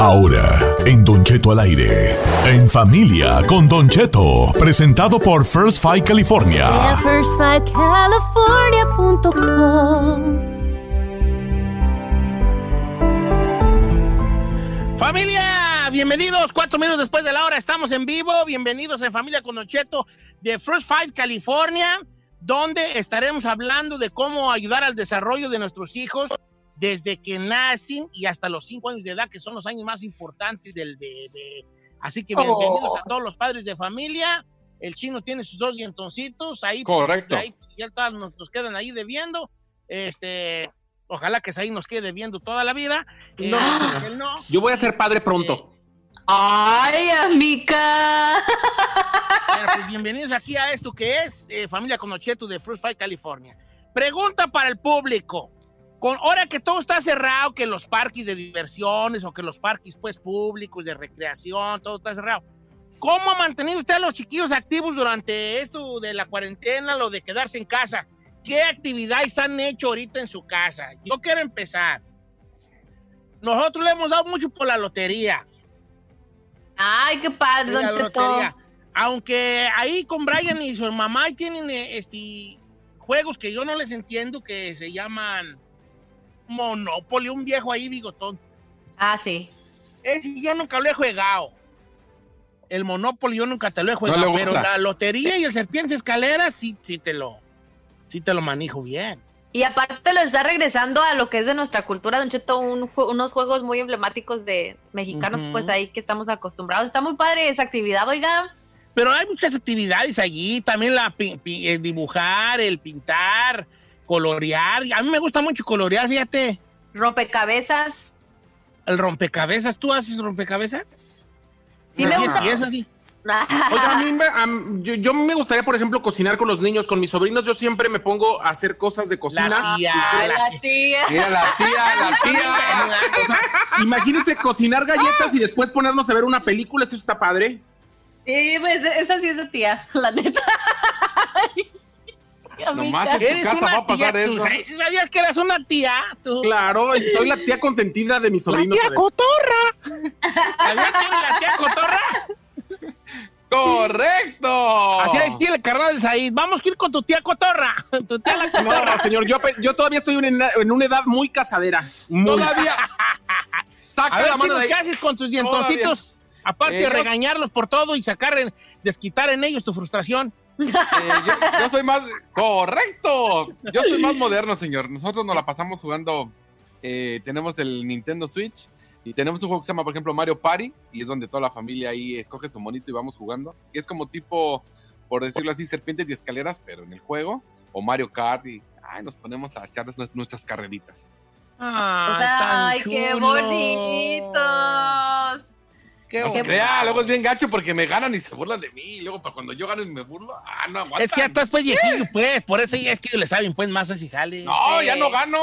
Ahora, en Don Cheto al aire. En familia con Don Cheto. Presentado por First Five California. firstfivecalifornia.com Familia, bienvenidos. Cuatro minutos después de la hora estamos en vivo. Bienvenidos en Familia con Don Cheto de First Five California, donde estaremos hablando de cómo ayudar al desarrollo de nuestros hijos desde que nacen y hasta los cinco años de edad, que son los años más importantes del bebé. Así que bienvenidos a todos los padres de familia. El chino tiene sus dos dientoncitos ahí. Correcto. ahí ya todas nos, nos quedan ahí debiendo. Este, ojalá que ahí nos quede debiendo toda la vida. Eh, él no. Yo voy a ser padre pronto. ¡Ay, amiga! Pues bienvenidos aquí a esto que es eh, Familia Conocheto de Fruit Fight, California. Pregunta para el público. Con, ahora que todo está cerrado, que los parques de diversiones o que los parques pues públicos de recreación, todo está cerrado. ¿Cómo ha mantenido usted a los chiquillos activos durante esto de la cuarentena, lo de quedarse en casa? ¿Qué actividades han hecho ahorita en su casa? Yo quiero empezar. Nosotros le hemos dado mucho por la lotería. ¡Ay, qué padre, Don Cheto! Aunque ahí con Brian y su mamá tienen este, juegos que yo no les entiendo que se llaman Monopoly, un viejo ahí bigotón. Ah, sí. Ese yo nunca lo he jugado. El Monopoly yo nunca te lo he jugado, pero la lotería y el serpiente escalera sí, sí te lo, sí te lo manejo bien. Y aparte lo está regresando a lo que es de nuestra cultura, Don Cheto, un unos juegos muy emblemáticos de mexicanos, pues ahí que estamos acostumbrados. Está muy padre esa actividad, oiga. Pero hay muchas actividades allí, también la pi- pi- el dibujar, el pintar, colorear. A mí me gusta mucho colorear, fíjate. Rompecabezas. El rompecabezas, ¿tú haces rompecabezas? Sí me gusta. Y eso sí. Oiga, a mí me, a yo, yo me gustaría, por ejemplo, cocinar con los niños, con mis sobrinos. Yo siempre me pongo a hacer cosas de cocina. La tía, Ay, la la tía. Mira, la tía, la tía. O sea, imagínense cocinar galletas y después ponernos a ver una película, eso está padre. Sí, pues esa sí es de tía, la neta. Nomás en tu casa una va a pasar tía, tú eso. sabes- ¿sí sabías que eres una tía? Tú. Claro, soy la tía consentida de mis La sobrinos. tía cotorra. ¿Sabías que eres la tía cotorra? ¡Correcto! Así es, tiene el carnal de Said. Vamos a ir con tu tía cotorra. Tu tía la cotorra. No, señor, yo, todavía estoy en una, en una edad muy casadera. Muy. Todavía. Saca A ver, la mano de ahí. ¿qué haces con tus dientoncitos? Aparte Eh, de yo- regañarlos por todo y sacar, en- desquitar en ellos tu frustración. Eh, yo, yo soy más. ¡Correcto! Yo soy más moderno, señor. Nosotros nos la pasamos jugando. eh, tenemos el Nintendo Switch y tenemos un juego que se llama, por ejemplo, Mario Party. Y es donde toda la familia ahí escoge su monito y vamos jugando. Y es como tipo, por decirlo así, serpientes y escaleras, pero en el juego. O Mario Kart. Y ay, nos ponemos a echarles nues- nuestras carreritas. Ay, O sea, tan ay, qué bonitos. Qué No se crea, luego es bien gacho porque me ganan y se burlan de mí. Y luego, para cuando yo gano y me burlo, ah, no aguantan. Es que ya estás pues viejillo, pues. Por eso ya es que ellos le saben pues más así jale. No, ya no gano.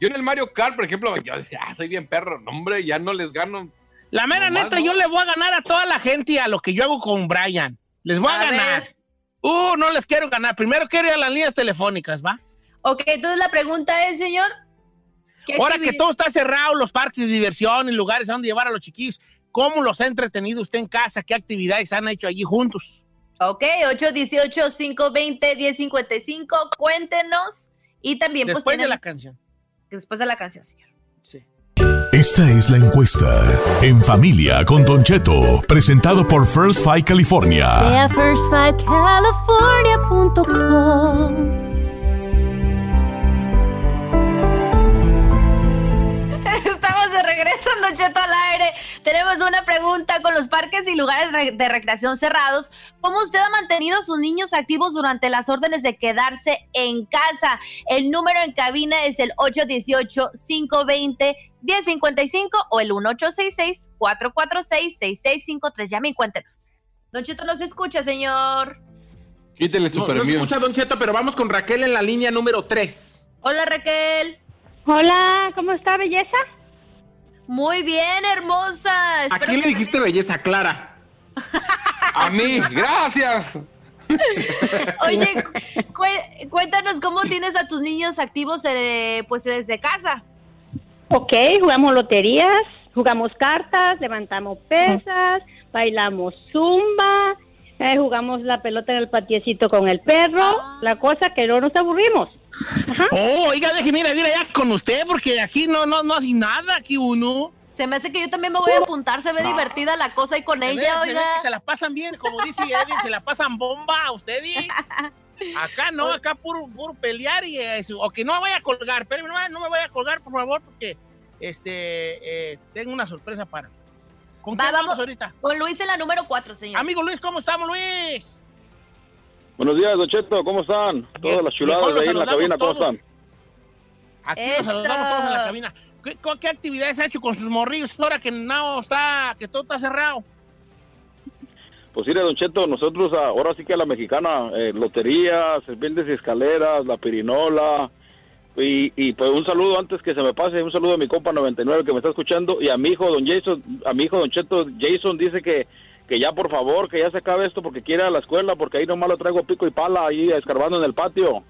Yo en el Mario Kart, por ejemplo, yo decía, ah, soy bien perro. No, hombre, ya no les gano. La mera Nomás neta, no. yo le voy a ganar a toda la gente a lo que yo hago con Brian. Les voy a, A ganar. ver. Uh, no les quiero ganar. Primero quiero ir a las líneas telefónicas, ¿va? Ok, entonces la pregunta es, señor. ¿qué Ahora que todo está cerrado, los parques de diversión y lugares a donde llevar a los chiquillos, ¿cómo los ha entretenido usted en casa? ¿Qué actividades han hecho allí juntos? Ok, 818-520-1055, cuéntenos. Y también, pues, Después de la canción. después de la canción, señor. Sí. Esta es la encuesta. En familia con Don Cheto, presentado por First Five California. Ve a firstfivecalifornia.com. En Don Cheto al aire. Tenemos una pregunta con los parques y lugares re- de recreación cerrados. ¿Cómo usted ha mantenido a sus niños activos durante las órdenes de quedarse en casa? El número en cabina es el 818-520-1055 o el 1866-446-6653. Llame y cuéntenos. Don Cheto no se escucha, señor. Quítele No, super no se mío. escucha Don Cheto, pero vamos con Raquel en la línea número 3. Hola, Raquel. Hola, ¿cómo está, belleza? Muy bien, hermosa. ¿A Espero quién le dijiste belleza, Clara? A mí, gracias. Oye, cué- cuéntanos cómo tienes a tus niños activos eh, pues desde casa. Ok, jugamos loterías, jugamos cartas, levantamos pesas, bailamos zumba, eh, jugamos la pelota en el patiecito con el perro. Ah. La cosa que no nos aburrimos. Ajá. Oh, oiga, déjeme ir a ir allá con usted porque aquí no, no, no hace nada, aquí uno. Se me hace que yo también me voy a apuntar, se ve divertida la cosa y con Se ve- ella, se ve oiga. que se la pasan bien, como dice Edwin, se la pasan bomba a ustedes. Acá no, acá puro, puro pelear y eso. O que no me vaya a colgar, pero no, me- no me vaya a colgar, por favor, porque este eh, tengo una sorpresa para. ¿Con Va, vamos vamos. ahorita? Con Luis en la número 4, señor. Amigo Luis, ¿cómo estamos, Luis? Buenos días, Don Cheto, ¿cómo están? Todas las chuladas de ahí en la cabina, ¿cómo están? Aquí nos saludamos todos en la cabina. ¿Qué, co- qué actividades ha hecho con sus morrillos ahora que no está, que todo está cerrado? Pues mire, Don Cheto, nosotros ah, ahora sí que a la mexicana, eh, loterías, serpientes y escaleras, la pirinola, y, y pues un saludo antes que se me pase, un saludo a mi compa 99 que me está escuchando, y a mi hijo, Don Jason, a mi hijo, Don Cheto, Jason dice que, que ya por favor, que ya se acabe esto porque quiere ir a la escuela, porque ahí nomás lo traigo pico y pala ahí escarbando en el patio.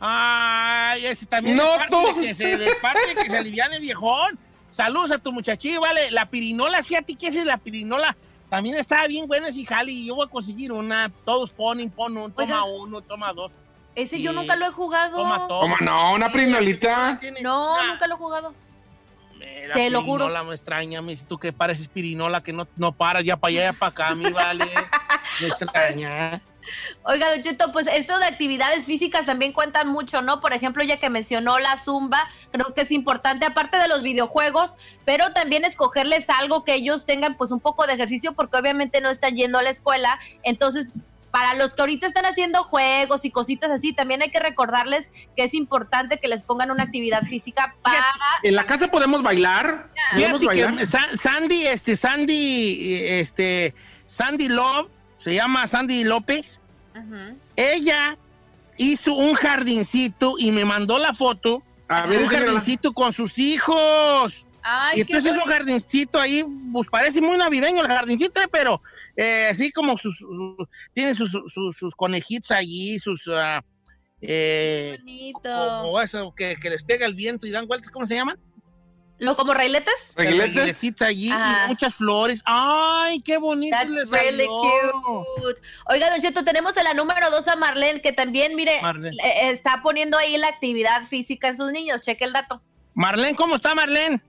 Ay, ese también No, es parte tú. que se de parte de que se aliviane el viejón. Saludos a tu muchachillo, vale. La pirinola, fíjate que esa es la pirinola. También está bien buena ese jali. Yo voy a conseguir una. Todos ponen, ponen, un, toma Oiga. uno, toma dos. Ese yo nunca lo he jugado. Toma todo. ¿Cómo no? Una prinolita. No, una- nunca lo he jugado. Mira, Te lo juro. pirinola me extraña, me dice tú que pareces pirinola, que no, no paras ya para allá, ya para acá, mi vale. Me extraña. Oiga, Don Cheto, pues eso de actividades físicas también cuentan mucho, ¿no? Por ejemplo, ya que mencionó la zumba, creo que es importante, aparte de los videojuegos, pero también escogerles algo que ellos tengan pues un poco de ejercicio, porque obviamente no están yendo a la escuela. Entonces, para los que ahorita están haciendo juegos y cositas así, también hay que recordarles que es importante que les pongan una actividad física para... ¿En la casa podemos bailar? Sandy, este, Sandy, este, Sandy Love, se llama Sandy López. Ujú. Ella hizo un jardincito y me mandó la foto. A de ver, un jardincito con sus hijos. Ay, y qué entonces es un jardincito ahí, pues parece muy navideño el jardincito, eh, pero eh, así como sus, sus- tiene sus, sus, sus conejitos allí, sus, ah, eh, bonito. como eso que, que les pega el viento y dan vueltas, ¿cómo se llaman? ¿Lo como railetes? Reguilecitos allí Ajá. y muchas flores. ¡Ay, qué bonito That's les really cute. Oiga, Don Cheto, tenemos en la número dos a Marlene, que también, mire, Marlene. eh, está poniendo ahí la actividad física en sus niños. Cheque el dato. Marlene, ¿cómo está Marlene?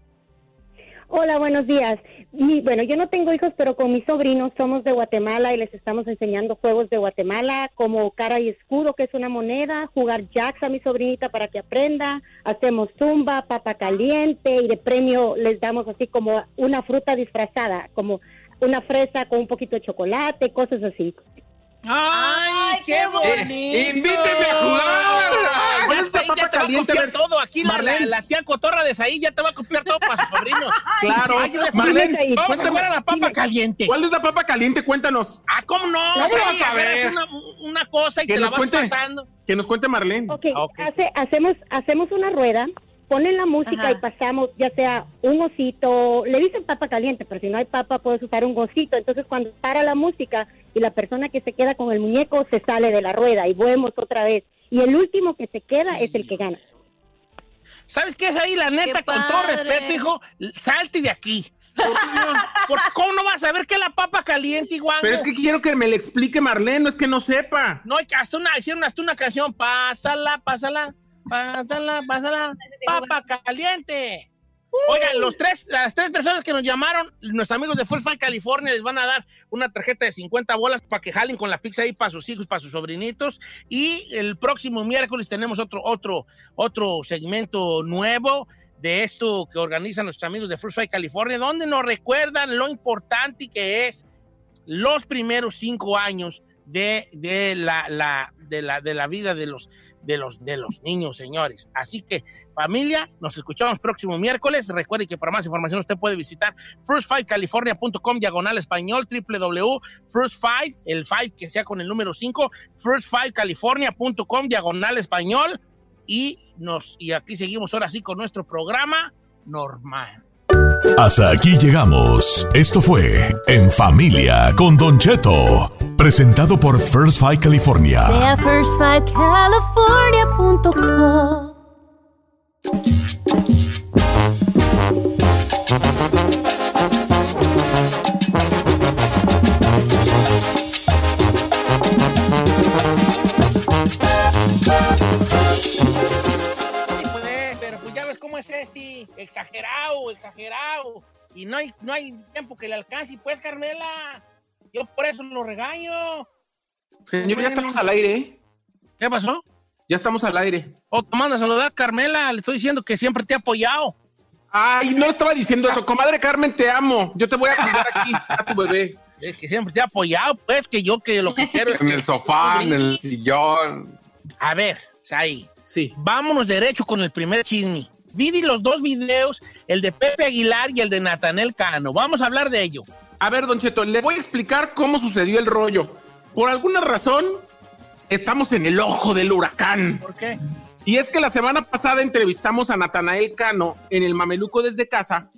Hola, buenos días. Mi- bueno, yo no tengo hijos, pero con mis sobrinos somos de Guatemala y les estamos enseñando juegos de Guatemala como cara y escudo, que es una moneda, jugar jacks a mi sobrinita para que aprenda, hacemos zumba, papa caliente y de premio les damos así como una fruta disfrazada, como una fresa con un poquito de chocolate, cosas así. ¡Ay, Ay, qué bonito! ¡Invíteme a jugar! Ya ¿Cuál es la ahí, papa ya te va a caliente? copiar A ver, todo. Aquí la, la, la tía cotorra de Saí ya te va a copiar todo para sus sobrinos. Claro. Ay. Marlene, Vamos a jugar a la papa caliente. ¿cuál es la papa caliente? Cuéntanos. Ah, ¿cómo no? ¿Cómo Saí, vas a ver? Una, una cosa y Que te la nos vas cuente. pasando. Que nos cuente Marlene. Ok, Ok. hace- hacemos, hacemos una rueda, ponen la música Ajá. y pasamos ya sea un osito, le dicen papa caliente, pero si no hay papa puedes usar un osito. Entonces cuando para la música y la persona que se queda con el muñeco se sale de la rueda y vemos otra vez. Y el último que se queda Sí. es el que gana. ¿Sabes qué es ahí? La neta, con todo respeto, hijo, salte de aquí. Porque ¿Cómo no vas a ver qué es la papa caliente, igual? Pero es que quiero que me le explique Marlene, no es que no sepa. No, que- hasta una, hicieron hasta una canción. Pásala, pásala, pásala, pásala. Papa caliente. Oigan, los tres, las tres personas que nos llamaron, nuestros amigos de Full Fight California, les van a dar una tarjeta de 50 bolas para que jalen con la pizza ahí para sus hijos, para sus sobrinitos. Y el próximo miércoles tenemos otro, otro, otro segmento nuevo de esto que organizan nuestros amigos de Full Fight California, donde nos recuerdan lo importante que es los primeros cinco años de, de la, la- de, la, de la vida de los, de, los, de los niños, señores. Así que, familia, nos escuchamos próximo miércoles. Recuerde que para más información usted puede visitar first5california.com diagonal español www.first5, el 5 que sea con el número 5, first5california.com diagonal español y, nos, y aquí seguimos ahora sí con nuestro programa normal. Hasta aquí llegamos. Esto fue En Familia con Don Cheto. Presentado por First Five California. Exagerado, exagerado. Y no hay, no hay tiempo que le alcance, pues, Carmela. Yo por eso lo regaño. Señor, ya estamos al aire, ¿eh? ¿Qué pasó? Ya estamos al aire. Oh, te manda a saludar, Carmela. Le estoy diciendo que siempre te he apoyado. Ay, no estaba diciendo eso. Comadre Carmen, te amo. Yo te voy a cuidar aquí a tu bebé. Es que siempre te he apoyado, pues, que yo que lo que quiero es En el sofá, en el sillón. A ver, ahí. Sí. Vámonos derecho con el primer chisme. Vi los dos videos, el de Pepe Aguilar y el de Natanel Cano. Vamos a hablar de ello. A ver, Don Cheto, le voy a explicar cómo sucedió el rollo. Por alguna razón, estamos en el ojo del huracán. ¿Por qué? Y es que la semana pasada entrevistamos a Natanael Cano en el Mameluco desde casa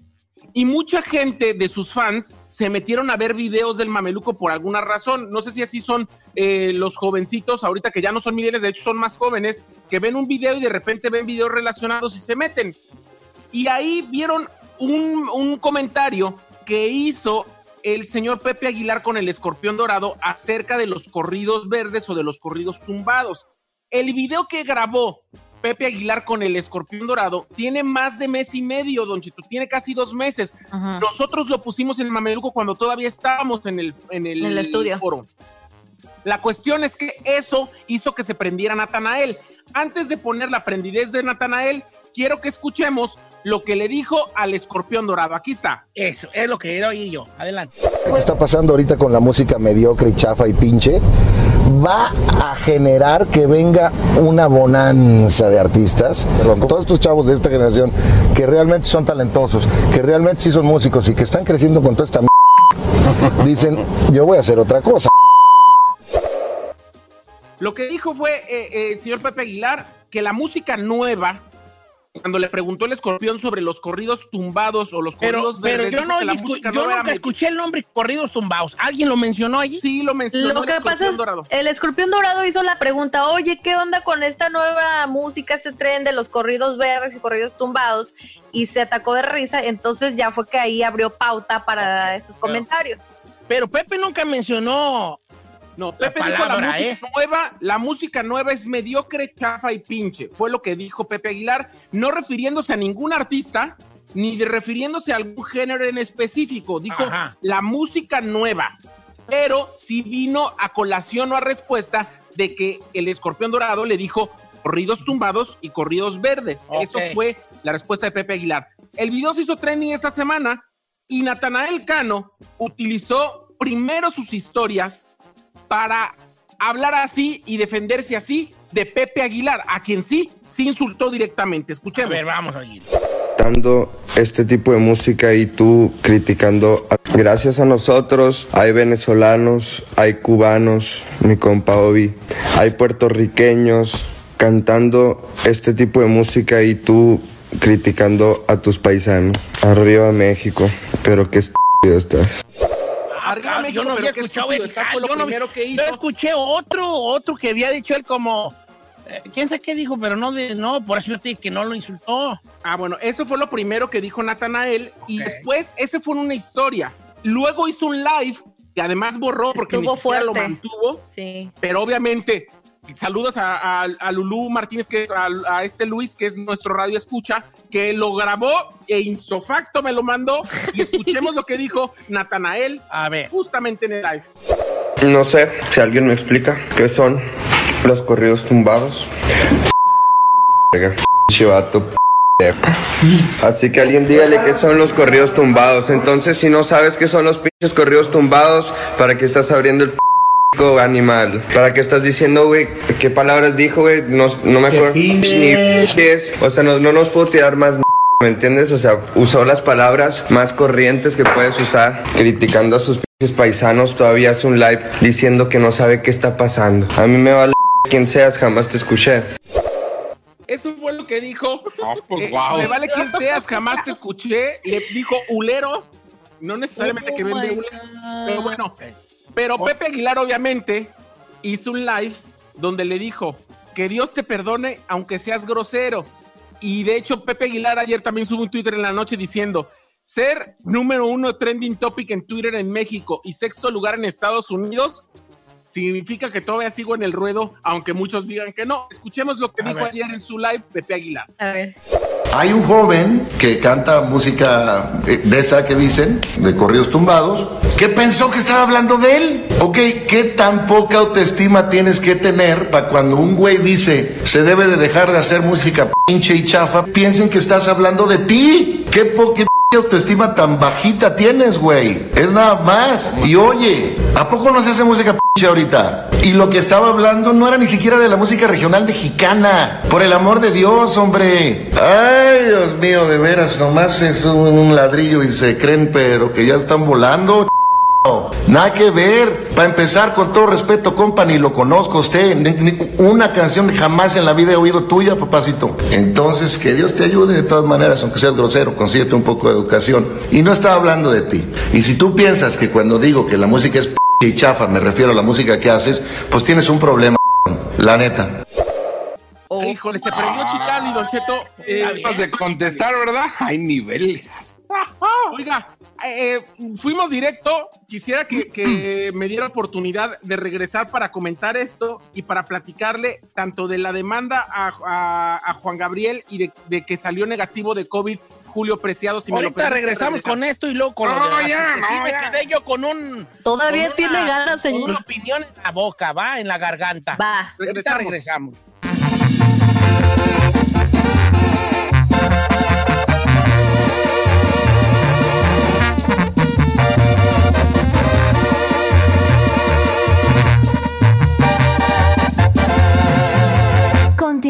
y mucha gente de sus fans se metieron a ver videos del Mameluco por alguna razón. No sé si así son eh, los jovencitos, ahorita que ya no son milenios, de hecho son más jóvenes, que ven un video y de repente ven videos relacionados y se meten. Y ahí vieron un, un comentario que hizo el señor Pepe Aguilar con el escorpión dorado acerca de los corridos verdes o de los corridos tumbados. El video que grabó Pepe Aguilar con el escorpión dorado tiene más de mes y medio, Don Chito, tiene casi dos meses. Nosotros lo pusimos en el Mameluco cuando todavía estábamos en el, en el, En el estudio. foro. La cuestión es que eso hizo que se prendiera Natanael. Antes de poner la prendidez de Natanael, quiero que escuchemos lo que le dijo al escorpión dorado. Aquí está. Eso, es lo que era yo. Adelante. ¿Qué está pasando ahorita con la música mediocre y chafa y pinche? Va a generar que venga una bonanza de artistas. Perdón, todos estos chavos de esta generación que realmente son talentosos, que realmente sí son músicos y que están creciendo con toda esta m- dicen, yo voy a hacer otra cosa. Lo que dijo fue eh, eh, el señor Pepe Aguilar que la música nueva, cuando le preguntó el escorpión sobre los corridos tumbados o los Pero, corridos pero verdes, yo, dijo no, la yo nueva nunca era escuché el nombre corridos tumbados. ¿Alguien lo mencionó allí? Sí, lo mencionó Lo el que pasa escorpión es, dorado. el escorpión dorado hizo la pregunta, oye, ¿qué onda con esta nueva música, este tren de los corridos verdes y corridos tumbados? Y se atacó de risa, entonces ya fue que ahí abrió pauta para estos comentarios. Pero Pepe nunca mencionó. No, Pepe dijo la música ¿eh? nueva, la música nueva es mediocre, chafa y pinche. Fue lo que dijo Pepe Aguilar, no refiriéndose a ningún artista, ni de refiriéndose a algún género en específico. Dijo Ajá. la música nueva. Pero sí vino a colación o a respuesta de que el escorpión dorado le dijo corridos tumbados y corridos verdes. Eso fue la respuesta de Pepe Aguilar. El video se hizo trending esta semana y Natanael Cano utilizó primero sus historias para hablar así y defenderse así de Pepe Aguilar, a quien sí, sí insultó directamente. A Escuchemos. ver, vamos a oír. dando este tipo de música y tú criticando. Gracias a nosotros hay venezolanos, hay cubanos, mi compa Obi, hay puertorriqueños cantando este tipo de música y tú criticando a tus paisanos. Arriba México, pero qué estúpido estás. Arriba Ah, México, yo no pero había escuchado ese. está, fue lo yo, no, primero que yo hizo. escuché otro, otro que había dicho él como. eh, ¿Quién sabe qué dijo? Pero no, de, no, por eso yo te dije que no lo insultó. Ah, bueno, eso fue lo primero que dijo Natanael y después ese fue una historia. Luego hizo un live que además borró porque Estuvo ni siquiera lo mantuvo, Sí. pero obviamente saludos a, a, a Lulú Martínez, que es a, a este Luis, que es nuestro radio escucha, que lo grabó e insofacto me lo mandó y escuchemos lo que dijo Natanael A ver. justamente en el live. No sé si alguien me explica qué son los corridos tumbados. Verga, pinche vato, pendejo. Así que alguien dígale qué son los corridos tumbados. Entonces, si no sabes qué son los pinches corridos tumbados, ¿para qué estás abriendo el p animal? ¿Para qué estás diciendo, güey? ¿Qué palabras dijo, güey? No, no me acuerdo ni qué es. O sea, no, no nos puedo tirar más ¿Me entiendes? O sea, usó las palabras más corrientes que puedes usar, criticando a sus paisanos. Todavía hace un live diciendo que no sabe qué está pasando. A mí me vale quien seas, jamás te escuché. Eso fue lo que dijo. pues, Eh, wow. Me vale quien seas, jamás te escuché. Le dijo ulero. No necesariamente que vende ules, pero bueno. Pero Pepe Aguilar, obviamente, hizo un live donde le dijo que Dios te perdone aunque seas grosero. Y de hecho, Pepe Aguilar ayer también subió un Twitter en la noche diciendo: ser número uno trending topic en Twitter en México y sexto lugar en Estados Unidos significa que todavía sigo en el ruedo, aunque muchos digan que no. Escuchemos lo que A dijo ver. ayer en su live Pepe Aguilar. A ver. Hay un joven que canta música eh, de esa que dicen, de corridos tumbados, que pensó que estaba hablando de él. Ok, ¿qué tan poca autoestima tienes que tener para cuando un güey dice se debe de dejar de hacer música pinche y chafa, piensen que estás hablando de ti? ¿Qué poca autoestima tan bajita tienes, güey? Es nada más. Y oye, ¿a poco no se hace música pinche ahorita? Y lo que estaba hablando no era ni siquiera de la música regional mexicana. Por el amor de Dios, hombre. Ay, Dios mío, de veras, nomás es un, un ladrillo y se creen, pero que ya están volando. Nada que ver. Para empezar, con todo respeto, compa, ni lo conozco a usted. Ni- ni una canción jamás en la vida he oído tuya, papacito. Entonces, que Dios te ayude de todas maneras, aunque seas grosero, consíguete un poco de educación. Y no estaba hablando de ti. Y si tú piensas que cuando digo que la música es p y chafa, me refiero a la música que haces, pues tienes un problema, la neta. Oh. Híjole, se prendió Chicali, Don Cheto. Eh, Antes de contestar, ¿verdad? Hay niveles. Oiga, eh, eh, fuimos directo. Quisiera que, que me diera oportunidad de regresar para comentar esto y para platicarle tanto de la demanda a, a- a Juan Gabriel y de, de que salió negativo de COVID Julio Preciado. Si me lo Ahorita permite, regresamos regresar. con esto y luego con lo No, ya, sí no, me ya. quedé yo con un... Todavía con tiene una- ganas, Con señor. una opinión en la boca, va, en la garganta. Va. Ahorita Regresamos. regresamos.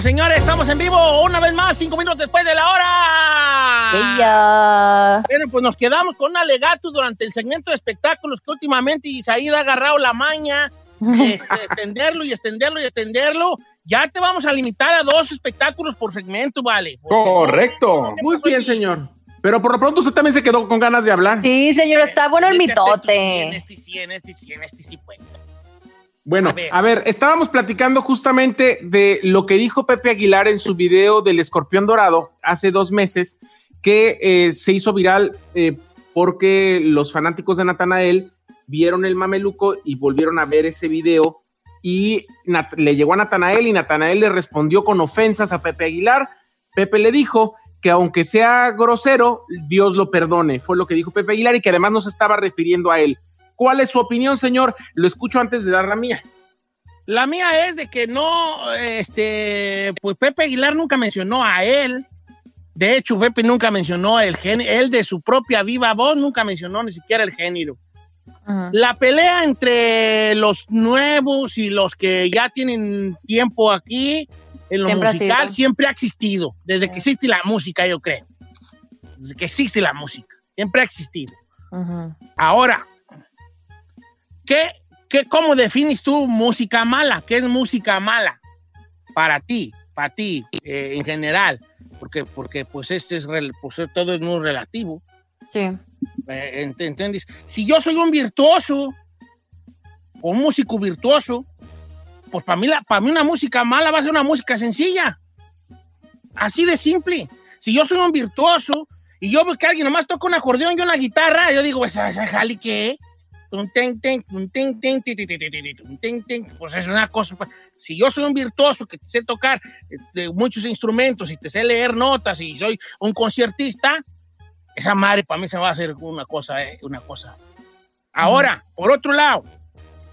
Señores, estamos en vivo una vez más, cinco minutos después de la hora. Bueno, pues nos quedamos con un alegato durante el segmento de espectáculos que últimamente Isaíd ha agarrado la maña, este, extenderlo y extenderlo y extenderlo. Ya te vamos a limitar a dos espectáculos por segmento, ¿vale? Correcto. Muy bien, señor. Pero por lo pronto usted también se quedó con ganas de hablar. Sí, señor, está bueno el mitote. En este sí, en este sí, en este sí, pues. Bueno, a ver. estábamos platicando justamente de lo que dijo Pepe Aguilar en su video del escorpión dorado hace dos meses, que eh, se hizo viral eh, porque los fanáticos de Natanael vieron el mameluco y volvieron a ver ese video y Nat- le llegó a Natanael y Natanael le respondió con ofensas a Pepe Aguilar. Pepe le dijo que aunque sea grosero, Dios lo perdone. Fue lo que dijo Pepe Aguilar y que además no se estaba refiriendo a él. ¿Cuál es su opinión, señor? Lo escucho antes de dar la mía. La mía es de que no, este, pues Pepe Aguilar nunca mencionó a él. De hecho, Pepe nunca mencionó el género, él de su propia viva voz nunca mencionó ni siquiera el género. La pelea entre los nuevos y los que ya tienen tiempo aquí en lo Siempre musical siempre ha existido, desde que existe la música, yo creo. Desde que existe la música, siempre ha existido. Ahora, ¿qué, qué, ¿cómo defines tú música mala? ¿Qué es música mala para ti, para ti eh, en general? Porque, porque pues este es pues, todo es muy relativo. Sí. Eh, ent- ¿Entiendes? Si yo soy un virtuoso, o un músico virtuoso, pues para mí, la- para mí una música mala va a ser una música sencilla. Así de simple. Si yo soy un virtuoso y yo veo que alguien nomás toca un acordeón y una guitarra, yo digo, ¿esa, esa jali qué? Pues es una cosa. pues, Si yo soy un virtuoso que sé tocar este, muchos instrumentos y te sé leer notas y soy un conciertista, esa madre para mí se va a hacer una cosa, eh, una cosa. Ahora, por otro lado,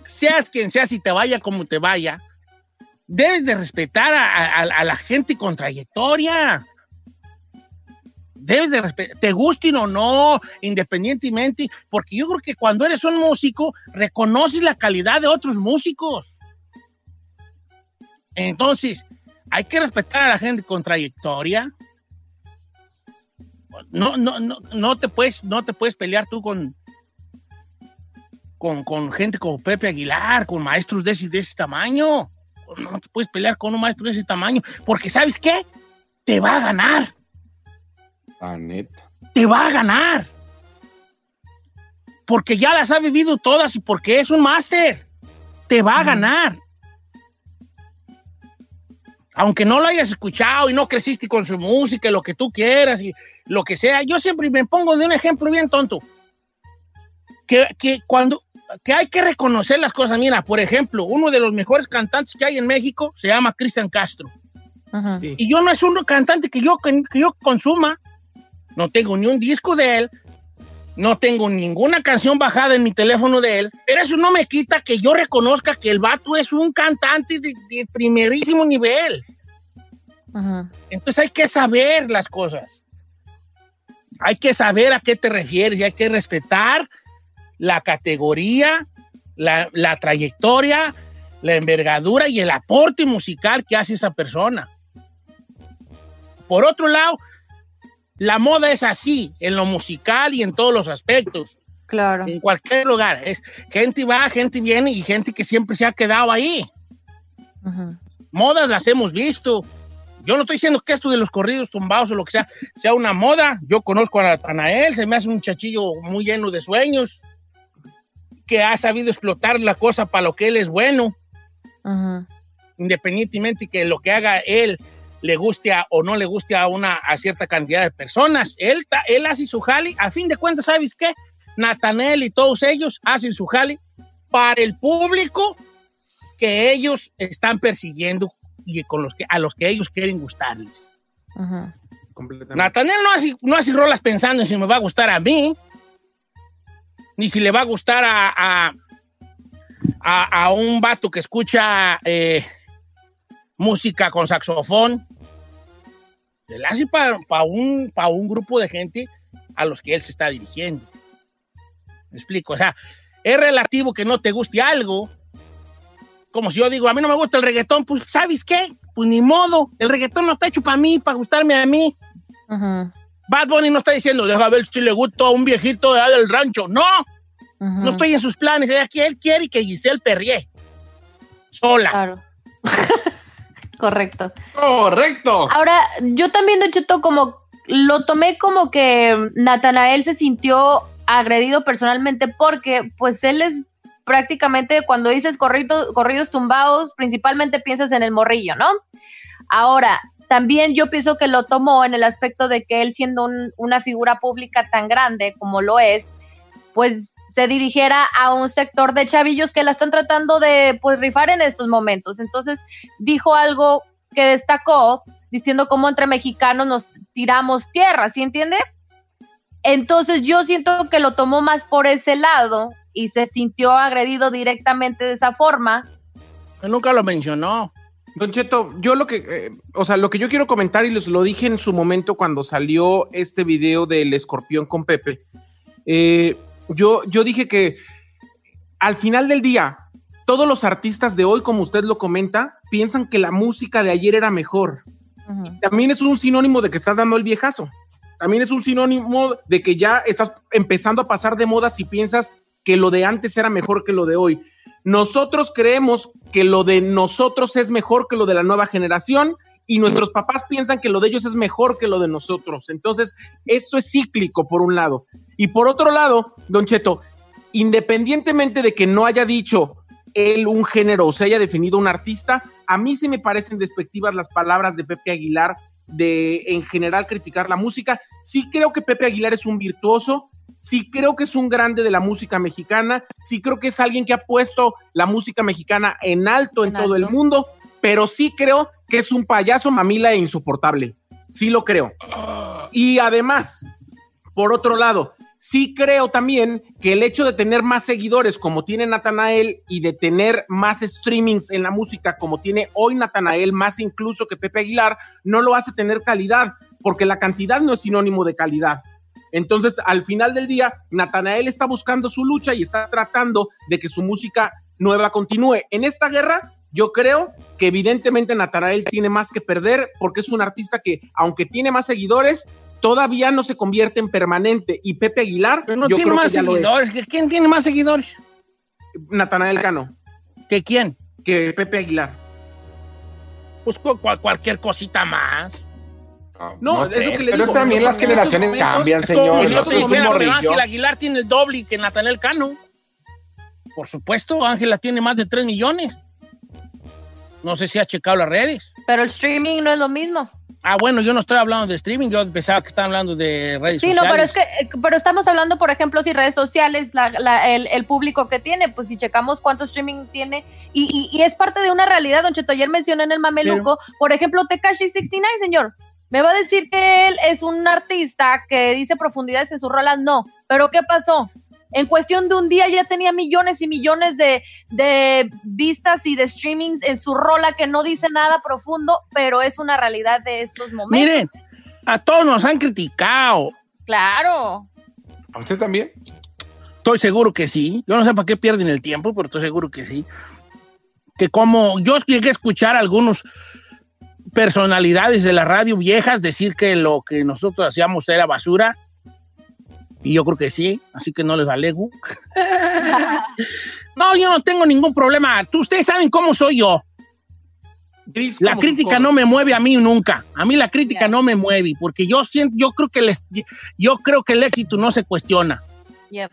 seas quien seas y te vaya como te vaya, debes de respetar a, a- a la gente con trayectoria. Debes de respetar, te gusten o no, independientemente, porque yo creo que cuando eres un músico, reconoces la calidad de otros músicos. Entonces, hay que respetar a la gente con trayectoria. No, no, no, no te puedes, no te puedes pelear tú con, con, con gente como Pepe Aguilar, con maestros de ese, de ese tamaño. No te puedes pelear con un maestro de ese tamaño, porque ¿sabes qué? Te va a ganar, La neta. te va a ganar. Porque ya las ha vivido todas y porque es un máster. Te va a ganar. Aunque no lo hayas escuchado y no creciste con su música, y lo que tú quieras y lo que sea. Yo siempre me pongo de un ejemplo bien tonto. Que, que cuando que hay que reconocer las cosas. Mira, por ejemplo, uno de los mejores cantantes que hay en México se llama Cristian Castro. Y yo no es un cantante que yo, que, que yo consuma. No tengo ni un disco de él. No tengo ninguna canción bajada en mi teléfono de él. Pero eso no me quita que yo reconozca que el vato es un cantante de, de primerísimo nivel. Entonces hay que saber las cosas. Hay que saber a qué te refieres y hay que respetar la categoría, la, la trayectoria, la envergadura y el aporte musical que hace esa persona. Por otro lado, la moda es así, en lo musical y en todos los aspectos. Claro. En cualquier lugar. Es gente va, gente viene y gente que siempre se ha quedado ahí. Modas las hemos visto. Yo no estoy diciendo que esto de los corridos tumbados o lo que sea, sea una moda. Yo conozco a Natanael, se me hace un chachillo muy lleno de sueños, que ha sabido explotar la cosa para lo que él es bueno, independientemente que lo que haga él le guste a- o no le guste a una a cierta cantidad de personas. Él, ta- él hace su jale, a fin de cuentas, ¿sabes qué? Natanel y todos ellos hacen su jale para el público que ellos están persiguiendo y con los que, a los que ellos quieren gustarles. completamente. Natanel no hace, no hace rolas pensando en si me va a gustar a mí, ni si le va a gustar a, a, a- a un vato que escucha eh, música con saxofón. Él hace para un, pa un grupo de gente a los que él se está dirigiendo. Me explico, o sea, es relativo que no te guste algo. Como si yo digo, a mí no me gusta el reggaetón, pues ¿sabes qué? Pues ni modo, el reggaetón no está hecho para mí, para gustarme a mí. Bad Bunny no está diciendo, deja ver si le gusta a un viejito de allá del rancho. No, no estoy en sus planes. Él quiere- Él quiere que Giselle perrie. Sola. Claro. Correcto. Correcto. Ahora, yo también, de hecho, como lo tomé como que Natanael se sintió agredido personalmente porque, pues, él es prácticamente cuando dices corrido- corridos tumbados, principalmente piensas en el morrillo, ¿no? Ahora, también yo pienso que lo tomó en el aspecto de que él siendo un- una figura pública tan grande como lo es, pues se dirigiera a un sector de chavillos que la están tratando de pues rifar en estos momentos. Entonces dijo algo que destacó diciendo cómo entre mexicanos nos tiramos tierra, ¿sí entiende? Entonces yo siento que lo tomó más por ese lado y se sintió agredido directamente de esa forma. Nunca lo mencionó. Don Cheto, yo lo que, eh, o sea, lo que yo quiero comentar y les lo dije en su momento cuando salió este video del escorpión con Pepe, eh, yo, yo dije que al final del día, todos los artistas de hoy, como usted lo comenta, piensan que la música de ayer era mejor. También es un sinónimo de que estás dando el viejazo. También es un sinónimo de que ya estás empezando a pasar de moda si piensas que lo de antes era mejor que lo de hoy. Nosotros creemos que lo de nosotros es mejor que lo de la nueva generación y nuestros papás piensan que lo de ellos es mejor que lo de nosotros. Entonces, eso es cíclico por un lado. Y por otro lado, Don Cheto, independientemente de que no haya dicho él un género o se haya definido un artista, a mí sí me parecen despectivas las palabras de Pepe Aguilar de en general criticar la música. Sí creo que Pepe Aguilar es un virtuoso, sí creo que es un grande de la música mexicana, sí creo que es alguien que ha puesto la música mexicana en alto en, todo el mundo, pero sí creo que es un payaso mamila e insoportable. Sí lo creo. Y además, por otro lado, sí creo también que el hecho de tener más seguidores como tiene Natanael y de tener más streamings en la música como tiene hoy Natanael, más incluso que Pepe Aguilar, no lo hace tener calidad, porque la cantidad no es sinónimo de calidad. Entonces, al final del día, Natanael está buscando su lucha y está tratando de que su música nueva continúe. En esta guerra, yo creo que evidentemente Natanael tiene más que perder porque es un artista que, aunque tiene más seguidores, todavía no se convierte en permanente. Y Pepe Aguilar, No yo tiene creo más que ya lo es. seguidores. ¿Que ¿Quién tiene más seguidores? Natanael Cano. ¿Que quién? Que Pepe Aguilar. Pues cu- cual- cualquier cosita más. No, No es lo que le pero digo. también las En generaciones momentos, cambian, señor. yo te dijera. Ángel Aguilar tiene el doble que Natanel Cano. Por supuesto, Ángela tiene más de 3 millones. No sé si ha checado las redes. Pero el streaming no es lo mismo. Ah, bueno, yo no estoy hablando de streaming, yo pensaba que estaban hablando de redes Sí, sociales. no, pero es que, eh, pero estamos hablando, por ejemplo, si redes sociales, la- la- el, el público que tiene, pues si checamos cuánto streaming tiene, y, y- y es parte de una realidad, don Cheto, ayer mencioné en el Mameluco, por ejemplo, Tekashi 69, señor, me va a decir que él es un artista que dice profundidades en sus rolas, no, pero ¿qué pasó? En cuestión de un día ya tenía millones y millones de, de vistas y de streamings en su rola que no dice nada profundo, pero es una realidad de estos momentos. Miren, a todos nos han criticado. Claro. ¿A usted también? Estoy seguro que sí. Yo no sé para qué pierden el tiempo, pero estoy seguro que sí. Que como yo llegué a escuchar a algunos personalidades de la radio viejas decir que lo que nosotros hacíamos era basura. Y yo creo que sí, así que no les alego. no, yo no tengo ningún problema. Tú, ustedes saben cómo soy yo. La crítica no me mueve a mí nunca. A mí la crítica no me mueve, porque yo siento, yo creo que les- yo creo que el éxito no se cuestiona. Yep.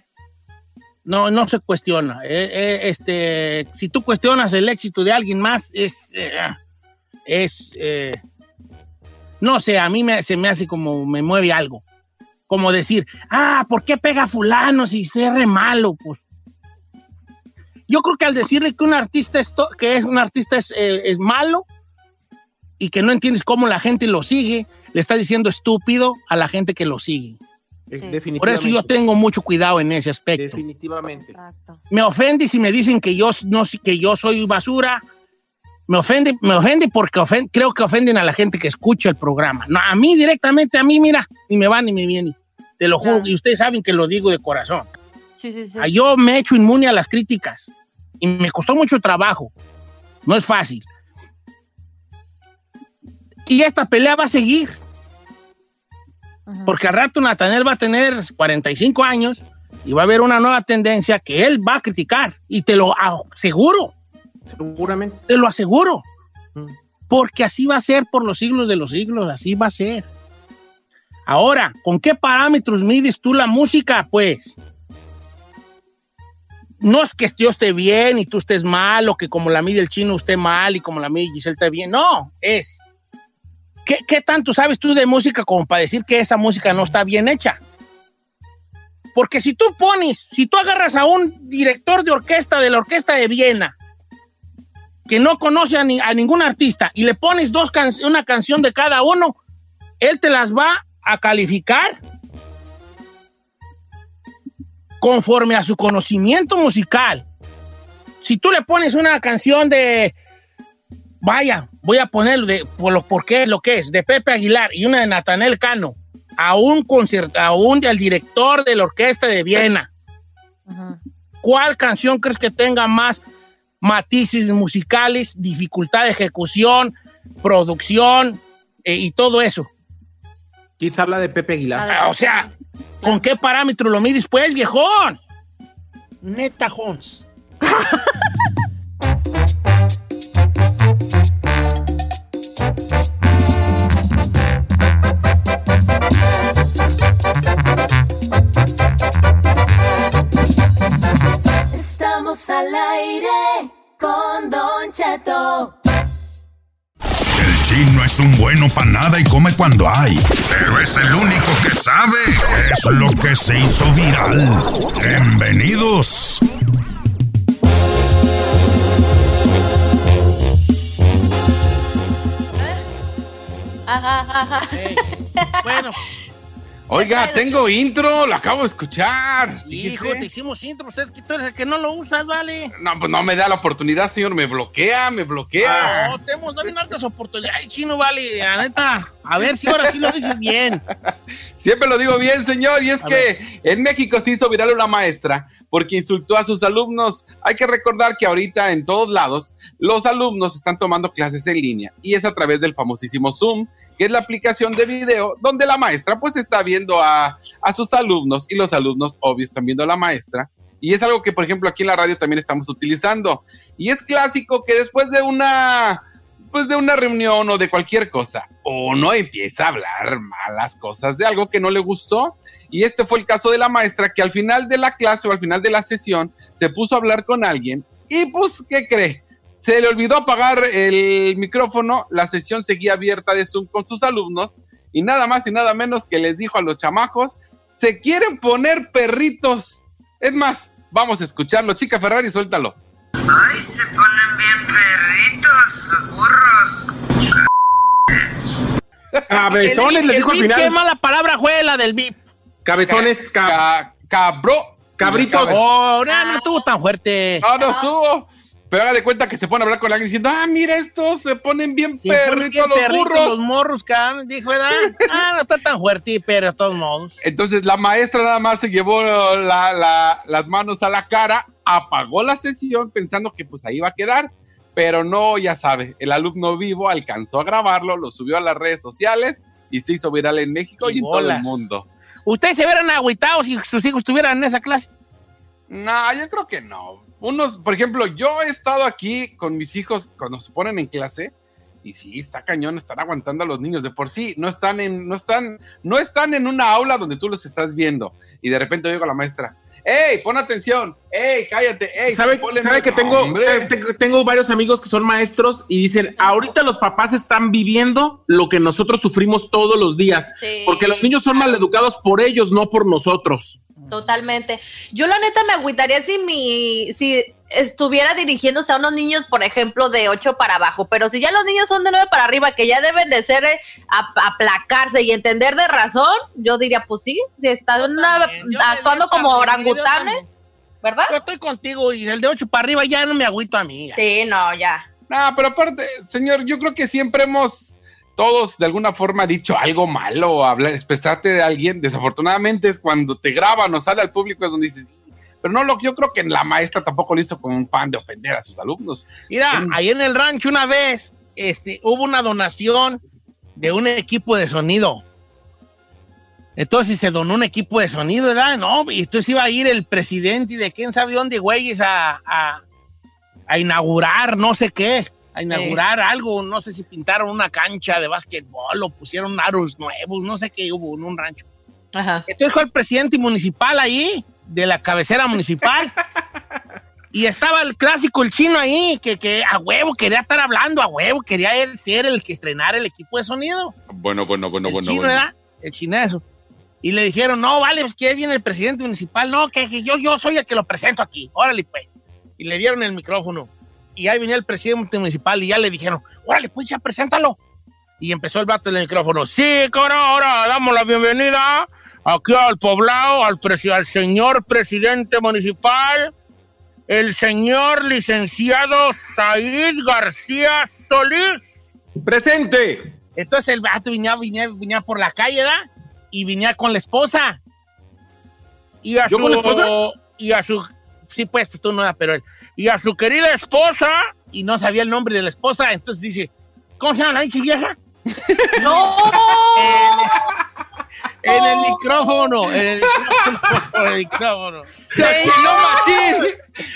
No, no se cuestiona. Eh, eh, este, si tú cuestionas el éxito de alguien más, es, eh, es, eh, no sé, a mí me, se me hace como me mueve algo. Como decir, ah, ¿por qué pega fulano si se re malo? Pues yo creo que al decirle que un artista es, to- que es un artista es, eh, es malo y que no entiendes cómo la gente lo sigue, le estás diciendo estúpido a la gente que lo sigue. Definitivamente. Por eso yo tengo mucho cuidado en ese aspecto. Definitivamente. Me ofende si me dicen que yo, no, que yo soy basura. Me ofende, me ofende porque ofen- creo que ofenden a la gente que escucha el programa. No, a mí directamente, a mí, mira, ni me va ni me viene. Te lo juro, y ustedes saben que lo digo de corazón. Sí, sí, sí. Ah, Yo me he hecho inmune a las críticas y me costó mucho trabajo. No es fácil. Y esta pelea va a seguir. Porque al rato Natanel va a tener 45 años y va a haber una nueva tendencia que él va a criticar. Y te lo aseguro. Seguramente. Te lo aseguro. Porque así va a ser por los siglos de los siglos. Así va a ser. Ahora, ¿con qué parámetros mides tú la música? Pues no es que yo esté bien y tú estés mal, o que como la mide el chino esté mal y como la mide Giselle esté bien. No, es. ¿qué, qué tanto sabes tú de música como para decir que esa música no está bien hecha? Porque si tú pones, si tú agarras a un director de orquesta de la orquesta de Viena, que no conoce a, ni- ningún artista, y le pones dos una canción de cada uno, él te las va a calificar conforme a su conocimiento musical. Si tú le pones una canción de, vaya, voy a ponerlo de, por lo, porque es lo que es, de Pepe Aguilar y una de Natanel Cano, a un concierto, a un del director de la orquesta de Viena, ¿cuál canción crees que tenga más matices musicales, dificultad de ejecución, producción eh, y todo eso? Quizá habla de Pepe Aguilar. Ah, o sea, ¿con qué parámetro lo mides, pues, viejón? Neta, Jones. Estamos al aire con Don Cheto. Chino es un bueno para nada y come cuando hay. Pero es el único que sabe. Es lo que se hizo viral. Bienvenidos. Ajá, ajá. Bueno. Oiga, tengo intro, lo acabo de escuchar. Hijo, te hicimos intro, pues es que tú eres el que no lo usas, vale. No, pues no me da la oportunidad, señor. Me bloquea, me bloquea. No, te hemos dado hartas oportunidades. Ay, chino, vale, la neta. A ver si ahora sí lo dices bien. Siempre lo digo bien, señor, y es que en México se hizo viral una maestra porque insultó a sus alumnos. Hay que recordar que ahorita en todos lados los alumnos están tomando clases en línea y es a través del famosísimo Zoom, que es la aplicación de video donde la maestra pues está viendo a, a sus alumnos y los alumnos obvio están viendo a la maestra. Y es algo que, por ejemplo, aquí en la radio también estamos utilizando. Y es clásico que después de una pues de una reunión o de cualquier cosa, uno empieza a hablar malas cosas de algo que no le gustó. Y este fue el caso de la maestra que al final de la clase o al final de la sesión se puso a hablar con alguien y pues, ¿qué cree? Se le olvidó apagar el micrófono, la sesión seguía abierta de Zoom con sus alumnos y nada más y nada menos que les dijo a los chamacos, se quieren poner perritos. Es más, vamos a escucharlo. Chica Ferrari, suéltalo. Ay, se ponen bien perritos los burros. Cabezones, les dijo al final. Qué mala palabra fue la del VIP. Cabezones, cabro. Cabritos. Oh, no, no estuvo tan fuerte. No, no estuvo. Pero haga de cuenta que se pone a hablar con alguien diciendo, ah, mira estos, se ponen bien Sí, perritos bien los burros. Los morros. Dijo, ¿verdad? Ah, no está tan fuerte, pero de todos modos. Entonces la maestra nada más se llevó la- la- las manos a la cara, apagó la sesión pensando que pues ahí iba a quedar, pero no, ya sabe, el alumno vivo alcanzó a grabarlo, lo subió a las redes sociales y se hizo viral en México y, Y en todo el mundo. ¿Ustedes se hubieran agüitado si sus hijos estuvieran en esa clase? No, yo creo que no. Unos, por ejemplo, yo he estado aquí con mis hijos cuando se ponen en clase y sí, está cañón, están aguantando a los niños de por sí, no están en, no están, no están en una aula donde tú los estás viendo y de repente oigo a la maestra, ¡Ey, pon atención! ¡Ey, cállate! ¡Ey, ¿Sabe, que tengo, sabe, tengo varios amigos que son maestros y dicen, ahorita los papás están viviendo lo que nosotros sufrimos todos los días, Sí. porque los niños son maleducados por ellos, no por nosotros. Totalmente. Yo la neta me agüitaría si mi, si estuviera dirigiéndose a unos niños, por ejemplo, de 8 para abajo, pero si ya los niños son de 9 para arriba, que ya deben de ser eh, ap- aplacarse y entender de razón, yo diría, pues sí, si están una- actuando como orangutanes, ¿verdad? Yo estoy contigo y el de 8 para arriba ya no me agüito a mí. Sí, no, ya. No, pero aparte, señor, yo creo que siempre hemos todos de alguna forma dicho algo malo o hablar, expresarte de alguien. Desafortunadamente es cuando te graban o sale al público es donde dices, pero no lo que yo creo que la maestra tampoco lo hizo con un fan de ofender a sus alumnos. Mira, ahí en el rancho una vez este, hubo una donación de un equipo de sonido. Entonces se donó un equipo de sonido, ¿verdad? No, y entonces iba a ir el presidente y de quién sabe dónde, güeyes, a, a, a inaugurar no sé qué, a inaugurar algo, no sé si pintaron una cancha de básquetbol o pusieron aros nuevos, no sé qué hubo en un rancho. Entonces fue el presidente municipal ahí, de la cabecera municipal. Y estaba el clásico, el chino ahí, que, que a huevo quería estar hablando, a huevo quería él ser el que estrenara el equipo de sonido. Bueno, bueno, bueno, el bueno, chino, bueno. ¿verdad? El chineso. Y le dijeron, no, vale, pues que viene el presidente municipal. No, que, que yo, yo soy el que lo presento aquí. Órale, pues. Y le dieron el micrófono. Y ahí venía el presidente municipal y ya le dijeron, órale, pues ya preséntalo. Y empezó el vato del micrófono. Sí, cabrón, ahora damos la bienvenida aquí al poblado, al, al señor presidente municipal, el señor licenciado Said García Solís. Presente. Entonces el vato venía, venía, venía por la calle, ¿verdad? Y venía con la esposa. Y a ¿Yo su, con la esposa? Y a su... Sí, pues, tú no, pero él. Y a su querida esposa, y no sabía el nombre de la esposa, entonces dice, ¿cómo se llama la pinche vieja? ¡No! En el micrófono, en el micrófono, en el micrófono. ¡Se achinó machín!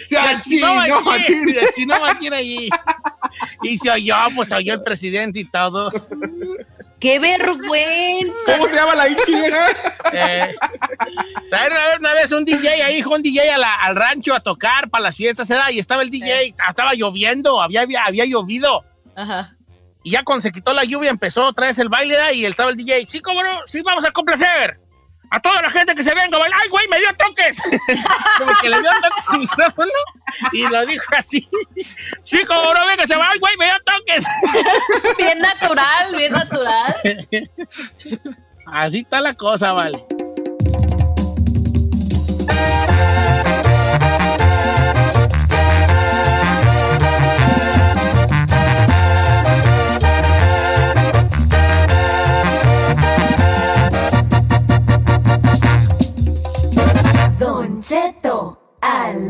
¡Se achinó machín! Se achinó machín allí. Y se oyó, pues se oyó el presidente y todos. ¡Qué vergüenza! ¿Cómo se llama la hinchi vieja? Eh, una vez- un DJ ahí, hijo, un DJ a la- al rancho a tocar para las fiestas, ¿verdad? Y estaba el DJ, estaba lloviendo, había, había, había llovido. Ajá. Y ya cuando se quitó la lluvia empezó otra vez el baile, ¿verdad? Y estaba el DJ, sí, cómo no, sí, vamos a complacer. A toda la gente que se venga a bailar. ¡Ay, güey, me dio toques! Como que le dio toques al micrófono y lo dijo así. Sí, como no, venga, se va. ¡Ay, güey, me dio toques! Bien natural, bien natural. Así está la cosa, vale.